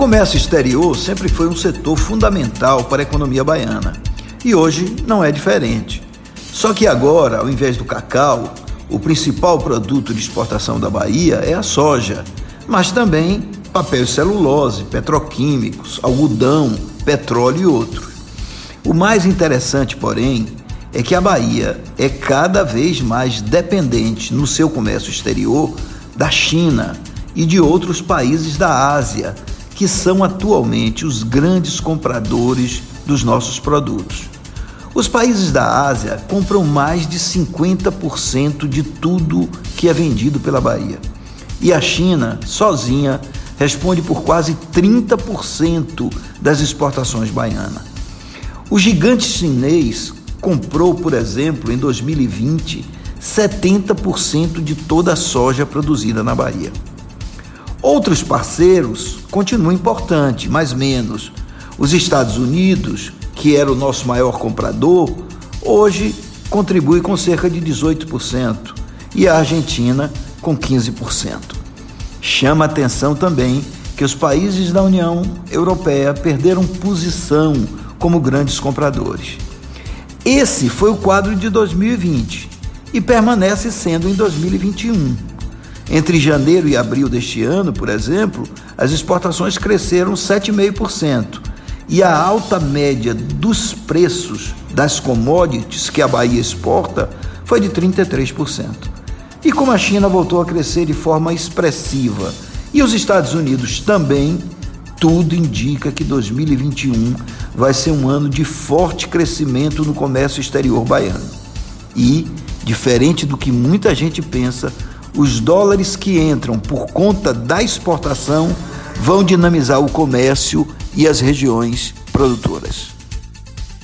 comércio exterior sempre foi um setor fundamental para a economia baiana e hoje não é diferente. Só que agora, ao invés do cacau, o principal produto de exportação da Bahia é a soja, mas também papel e celulose, petroquímicos, algodão, petróleo e outros. O mais interessante, porém, é que a Bahia é cada vez mais dependente no seu comércio exterior da China e de outros países da Ásia, que são atualmente os grandes compradores dos nossos produtos. Os países da Ásia compram mais de 50% de tudo que é vendido pela Bahia. E a China, sozinha, responde por quase 30% das exportações baianas. O gigante chinês comprou, por exemplo, em 2020, 70% de toda a soja produzida na Bahia. Outros parceiros continuam importantes, mas menos. Os Estados Unidos, que era o nosso maior comprador, hoje contribui com cerca de 18% e a Argentina com 15%. Chama atenção também que os países da União Europeia perderam posição como grandes compradores. Esse foi o quadro de 2020 e permanece sendo em 2021. Entre janeiro e abril deste ano, por exemplo, as exportações cresceram 7,5% e a alta média dos preços das commodities que a Bahia exporta foi de 33%. E como a China voltou a crescer de forma expressiva e os Estados Unidos também, tudo indica que 2021 vai ser um ano de forte crescimento no comércio exterior baiano. E, diferente do que muita gente pensa, os dólares que entram por conta da exportação vão dinamizar o comércio e as regiões produtoras.